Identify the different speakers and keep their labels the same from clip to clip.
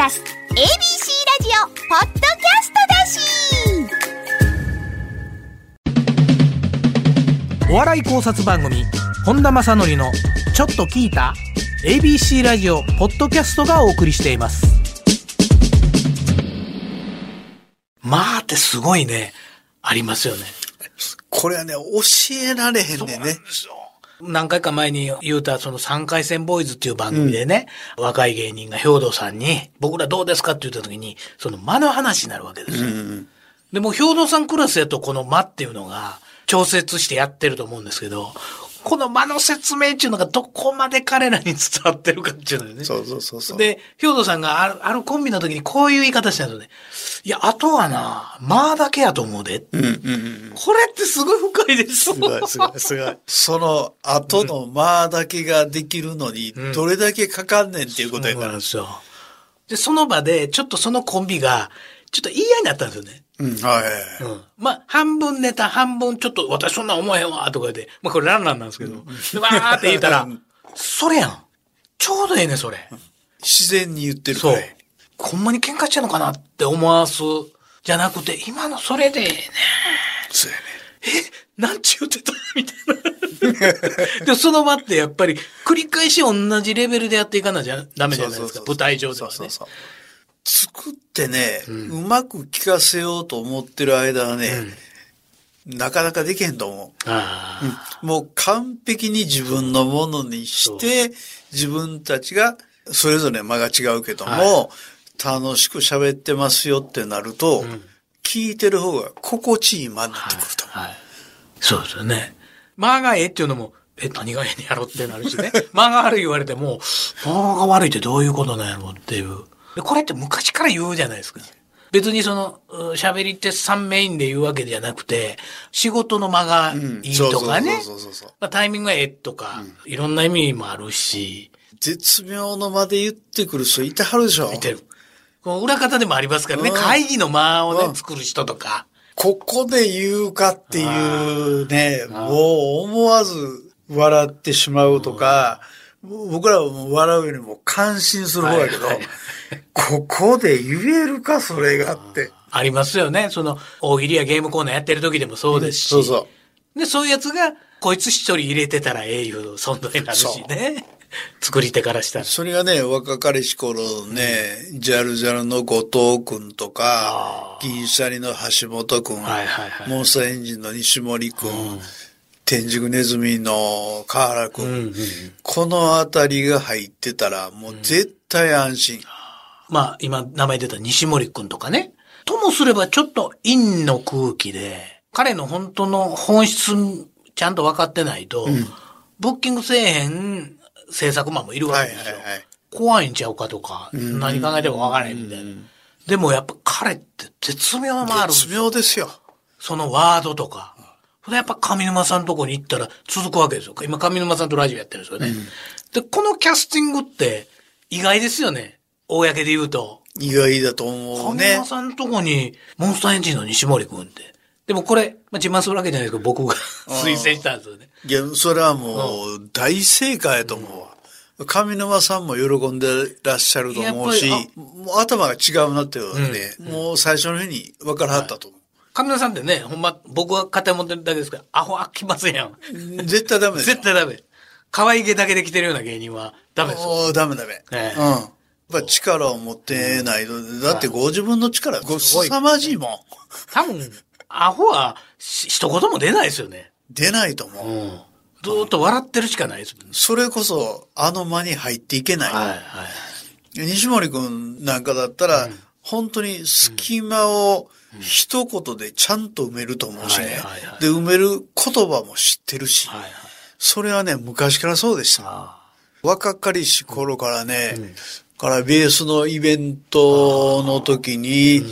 Speaker 1: ラス ABC ラジオポッドキャス
Speaker 2: トだし。お笑い考察番組本田正則のちょっと聞いた ABC ラジオポッドキャストがお送りしています。まあってすごいね。ありますよね。
Speaker 3: これはね、教えられへんねんね。
Speaker 2: 何回か前に言うた、その3回戦ボーイズっていう番組でね、うん、若い芸人が兵藤さんに、僕らどうですかって言った時に、その間の話になるわけですよ。うん、でも兵藤さんクラスやとこの間っていうのが、調節してやってると思うんですけど、この間の説明っていうのがどこまで彼らに伝わってるかっていうのよね。
Speaker 3: そうそうそうそう。
Speaker 2: で、兵藤さんがある、あるコンビの時にこういう言い方したんですよね。いや、あとはな、間だけやと思うで。うんうんうん。これってすごい深いです。
Speaker 3: すごい、すごい、すごい。その後の間だけができるのに、どれだけかかんねんっていうことになるんですよ。
Speaker 2: で、その場で、ちょっとそのコンビが、ちょっと言い合いになったんですよね。
Speaker 3: うん、はい。
Speaker 2: うん。まあ、半分ネタ、半分ちょっと、私そんな思えへんわ、とかで、まあ、これランランなんですけど、わ、うん、ーって言ったら、それやん。ちょうどええね、それ。
Speaker 3: 自然に言ってる
Speaker 2: から。そう。ほんまに喧嘩してんのかなって思わす、じゃなくて、今のそれでええね。
Speaker 3: そうやね。
Speaker 2: え、なんち言ってた？みたいな。で、その場ってやっぱり、繰り返し同じレベルでやっていかなきゃダメじゃないですか。舞台上ではね。そうそうそう
Speaker 3: 作ってね、うん、うまく聞かせようと思ってる間はね、うん、なかなかできへんと思う、うん、もう完璧に自分のものにして、自分たちが、それぞれ間が違うけども、はい、楽しく喋ってますよってなると、聞いてる方が心地いい間になってくると思う。はい。はい、
Speaker 2: そうですよね。間がええっていうのも、え、何がええんやろってなるしね。間が悪い言われても、間が悪いってどういうことなんやろっていう。これって昔から言うじゃないですか。別にその、喋りって3メインで言うわけじゃなくて、仕事の間がいいとかね。タイミングがええとか、うん、いろんな意味もあるし。
Speaker 3: 絶妙の間で言ってくる人いてはるでしょ。
Speaker 2: いてる。この裏方でもありますからね、会議の間をね、作る人とか。
Speaker 3: ここで言うかっていうね、もう思わず笑ってしまうとか、僕らはもう笑うよりも感心する方やけど、はいはいここで言えるか、それがって。
Speaker 2: ありますよね。その、大喜利やゲームコーナーやってる時でもそうですし。そうそう。で、そういうやつが、こいつ一人入れてたらええいう存在になるしね。作り手からしたら。
Speaker 3: それがね、若かりし頃ね、うん、ジャルジャルの後藤くんとか、銀シャリの橋本くん、はいはいはい、モンスターエンジンの西森くん、うん、天竺ネズミの河原くん、うんうん、このあたりが入ってたら、もう絶対安心。うん
Speaker 2: まあ、今名前出た西森くんとかね。ともすればちょっと陰の空気で、彼の本当の本質ちゃんと分かってないと、うん、ブッキングせえへん制作マンもいるわけですよ。はいはいはい、怖いんちゃうかとか、何考えても分からへんみたいな。でもやっぱ彼って絶妙もある
Speaker 3: 絶妙ですよ。
Speaker 2: そのワードとか。それやっぱ上沼さんのとこに行ったら続くわけですよ。今上沼さんとラジオやってるんですよね。うん、で、このキャスティングって意外ですよね。公で言うと。
Speaker 3: 意外だと思うね。
Speaker 2: 神さんのとこに、モンスターエンジンの西森くんって。でもこれ、まあ、自慢するわけじゃないですけど、僕が 推薦したんですよね。
Speaker 3: いや、それはもう、大正解やと思うわ。上沼さんも喜んでらっしゃると思うし、もう頭が違うなっていうので、うん、もう最初の日に分からはったと思う。
Speaker 2: 上沼さんってね、ほんま、僕は肩持ってるだけですから、アホ飽きませんやん。
Speaker 3: 絶対ダメ
Speaker 2: 絶対ダメ。可愛げだけで来てるような芸人はダメですよ。
Speaker 3: ダメダメ。えうん。ぱ力を持ってないと、だってご自分の力、ご凄まじいもん。
Speaker 2: 多分、アホは一言も出ないですよね。
Speaker 3: 出ないと思う。うん、
Speaker 2: ずっと笑ってるしかないです
Speaker 3: ね、それこそ、あの間に入っていけない。はいはい、西森くんなんかだったら、うん、本当に隙間を一言でちゃんと埋めると思うしね。で、埋める言葉も知ってるし。はいはい、それはね、昔からそうでした。若かりし頃からね、うんからベースのイベントの時に、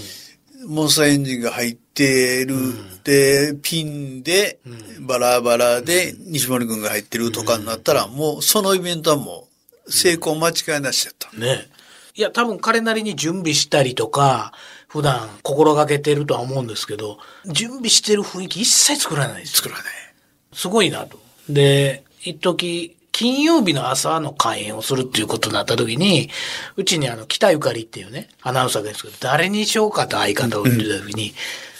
Speaker 3: モンスターエンジンが入ってる、で、ピンで、バラバラで西森くんが入ってるとかになったら、もうそのイベントはもう成功間違いなしだった。
Speaker 2: ね。いや、多分彼なりに準備したりとか、普段心がけてるとは思うんですけど、準備してる雰囲気一切作らないです。
Speaker 3: 作らない。
Speaker 2: すごいなと。で、一時金曜日の朝の開演をするっていうことになった時に、うちにあの、北ゆかりっていうね、アナウンサーがいるんですけど、誰にしようかと相方を言ってた時に、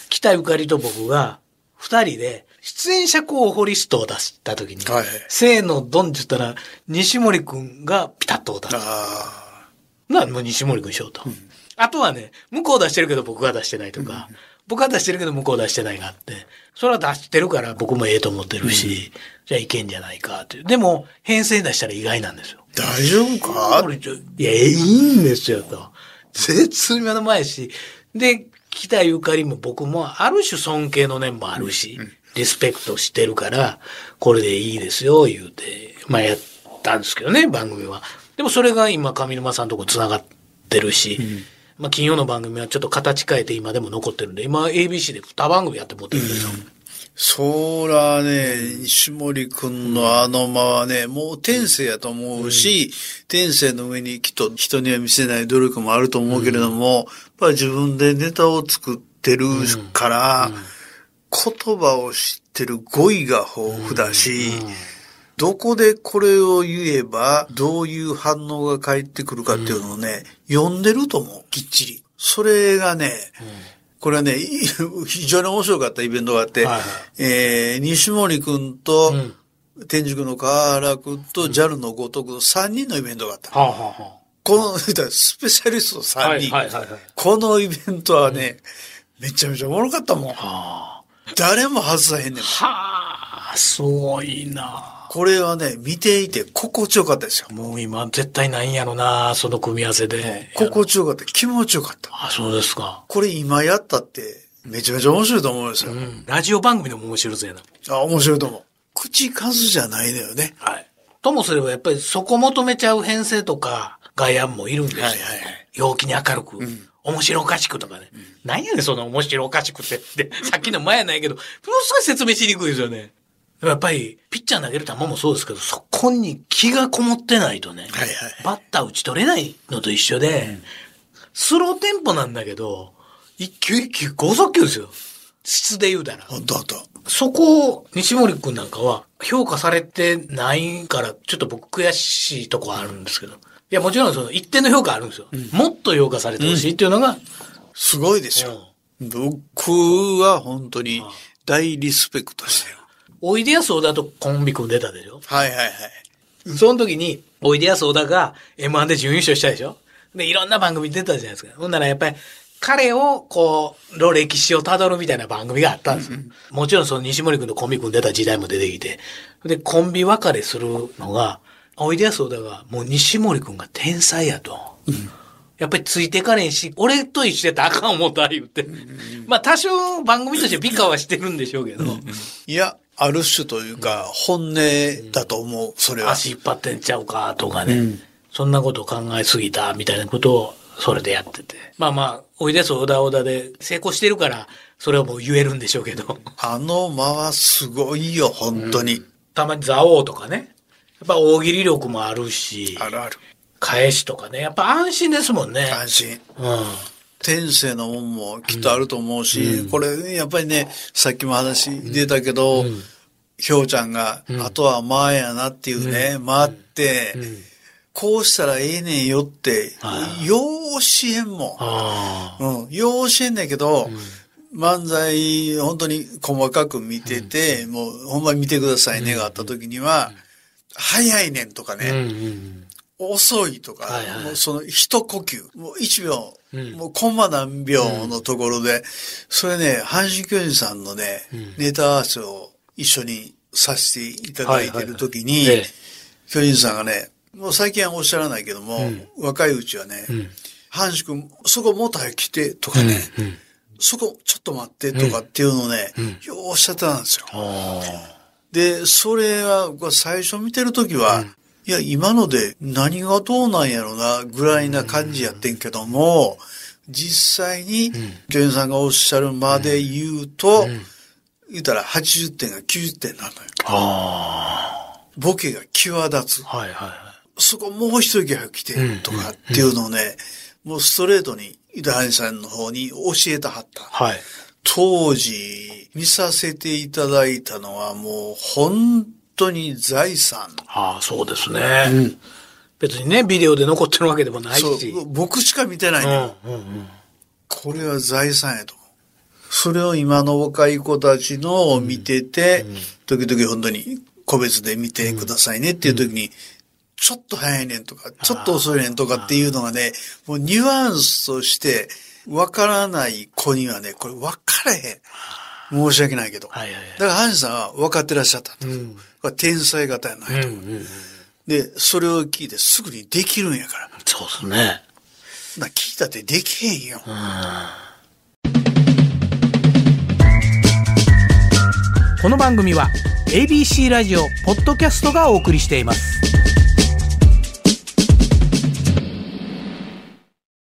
Speaker 2: 北ゆかりと僕が、二人で、出演者候補リストを出した時に、
Speaker 3: はい
Speaker 2: せーの、ドンって言ったら、西森くんがピタッと出す。
Speaker 3: あ
Speaker 2: な、もう西森くんしようと。あとはね、向こう出してるけど僕が出してないとか、僕は出してるけど向こう出してないがあって、それは出してるから僕もええと思ってるし、じゃあいけんじゃないかっていう。でも、編成出したら意外なんですよ。
Speaker 3: あ、大丈夫か？
Speaker 2: いや、いいんですよ、と。絶妙の前やし。で、北ゆかりも僕もある種尊敬の念もあるし、リスペクトしてるから、これでいいですよ、言うて、まあやったんですけどね、番組は。でもそれが今上沼さんのとこ繋がってるし、まあ金曜の番組はちょっと形変えて今でも残ってるんで、今 ABC で2番組やって持ってるんですよ。
Speaker 3: そらね、西森くんのあの間はね、もう天性やと思うし、天性の上にきっと人には見せない努力もあると思うけれども、やっぱり自分でネタを作ってるから、言葉を知ってる語彙が豊富だし、どこでこれを言えば、どういう反応が返ってくるかっていうのをね、読んでると思う、きっちり。それがね、これはね、い 非常に面白かったイベントがあって、
Speaker 2: はいはい
Speaker 3: えー、西森くんと、
Speaker 2: ん
Speaker 3: 天竺の川原くんと JAL の後藤くんの3人のイベントがあった。
Speaker 2: はあ、はあは
Speaker 3: この、スペシャリスト
Speaker 2: あ、は
Speaker 3: 3人。
Speaker 2: いはいはいはい。
Speaker 3: このイベントはね、めちゃめちゃおもろかったもん。
Speaker 2: は
Speaker 3: 誰も外さへんねん。
Speaker 2: あ、はあ、すごいな。
Speaker 3: これはね、見ていて心地よかったですよ。
Speaker 2: もう今絶対ないんやろな、その組み合わせで。
Speaker 3: 心地よかった。気持ちよかった。
Speaker 2: あ、そうですか。
Speaker 3: これ今やったって、めちゃめちゃ面白いと思うんですよ。
Speaker 2: うん。ラジオ番組でも面白そうやな。
Speaker 3: あ、面白いと思う。口数じゃないのよね。
Speaker 2: はい。ともすればやっぱりそこ求めちゃう編成とか外案もいるんですよ。
Speaker 3: はいはいはい
Speaker 2: 陽気に明るく、面白おかしくとかね。何やねん、その面白おかしくってって。さっきの前やないけど、ものすごい説明しにくいですよね。やっぱり、ピッチャー投げる球もそうですけど、そこに気がこもってないとね、
Speaker 3: はいはい
Speaker 2: バッター打ち取れないのと一緒で、スローテンポなんだけど、一球一球高速球ですよ。質で言うたら。
Speaker 3: ほんとほんと。
Speaker 2: そこを西森くんなんかは評価されてないから、ちょっと僕悔しいとこはあるんですけど。いや、もちろんその一定の評価あるんですよ。もっと評価されてほしいっていうのが、
Speaker 3: すごいですよ。僕は本当に大リスペクトしてる。
Speaker 2: おいでやす小田とコンビ組んでたでしょ？
Speaker 3: はいはいはい。
Speaker 2: その時に、おいでやす小田が M1 で準優勝したでしょ？で、いろんな番組出たじゃないですか。ほんならやっぱり、彼を、こう、の歴史を辿るみたいな番組があったんですよ。もちろんその西森君とコンビ組んでた時代も出てきて。で、コンビ別れするのが、おいでやす小田が、もう西森君が天才やと。やっぱりついてかれんし、俺と一緒やったらあかん思った言って。まあ多少番組として美化はしてるんでしょうけど、
Speaker 3: いや、ある種というか、本音だと思う、それは。
Speaker 2: 足引っ張ってんちゃうかとかね、そんなことを考えすぎたみたいなことをそれでやってて。まあまあ、おいでやす小田小田で成功してるから、それはもう言えるんでしょうけど。
Speaker 3: あの間はすごいよ、本当に。
Speaker 2: たまに蔵王とかね。やっぱ大喜利力もあるし、
Speaker 3: あるある。
Speaker 2: 返しとかね。やっぱ安心ですもんね。
Speaker 3: 安心。
Speaker 2: うん。
Speaker 3: 天性のもんもきっとあると思うし、これ、やっぱりね、さっきも話出たけど、ひょうちゃんが、あとは前やなっていうね、回って、こうしたらええねんよって、ようしへんも。うん、よう教えんねんけど、漫才、本当に細かく見てて、もう、ほんまに見てくださいねがあった時には、早いねんとかね、
Speaker 2: うん。
Speaker 3: 遅いとか、
Speaker 2: はいはい。
Speaker 3: もうその一呼吸、もう一秒、
Speaker 2: うん。
Speaker 3: もうコンマ何秒のところで、それね、阪神巨人さんのね、ネタ合わせを一緒にさせていただいてる時に、
Speaker 2: ええ
Speaker 3: 巨人さんがね、もう最近はおっしゃらないけども、若いうちはね、阪神君、そこもっと早く来てとかね、そこちょっと待ってとかっていうのをね、ようおっしゃってたんですよ。
Speaker 2: あ
Speaker 3: で、それは、僕は最初見てるときは、いや、今ので何がどうなんやろな、ぐらいな感じやってんけども、実際に、巨人さんがおっしゃるまで言うと、言うたら80点が90点なのよ。
Speaker 2: あ
Speaker 3: ボケが際立つ。
Speaker 2: あ。はいはいはい。
Speaker 3: そこもう一息早く来て、とかっていうのをね、もうストレートに、井田谷さんの方に教えたはった。
Speaker 2: はい。
Speaker 3: 当時、見させていただいたのはもう本当に財産。
Speaker 2: ああ、そうですね。別にね、ビデオで残ってるわけでもないし。
Speaker 3: 僕しか見てないのよ。
Speaker 2: うんうんうん
Speaker 3: これは財産やと思う。それを今の若い子たちのを見てて、時々本当に個別で見てくださいねっていう時に、ちょっと早いねんとか、ちょっと遅いねんとかっていうのがね、もうニュアンスとして、わからない子にはね、これ分からへん。申し訳ないけど。
Speaker 2: はいはいはい
Speaker 3: だから、ハンさんは分かってらっしゃったと。
Speaker 2: ん
Speaker 3: これ天才型やないと。
Speaker 2: うんうんうん
Speaker 3: で、それを聞いてすぐにできるんやから。
Speaker 2: そうですね。
Speaker 3: な聞いたってできへんよ。
Speaker 4: この番組は ABC ラジオポッドキャストがお送りしています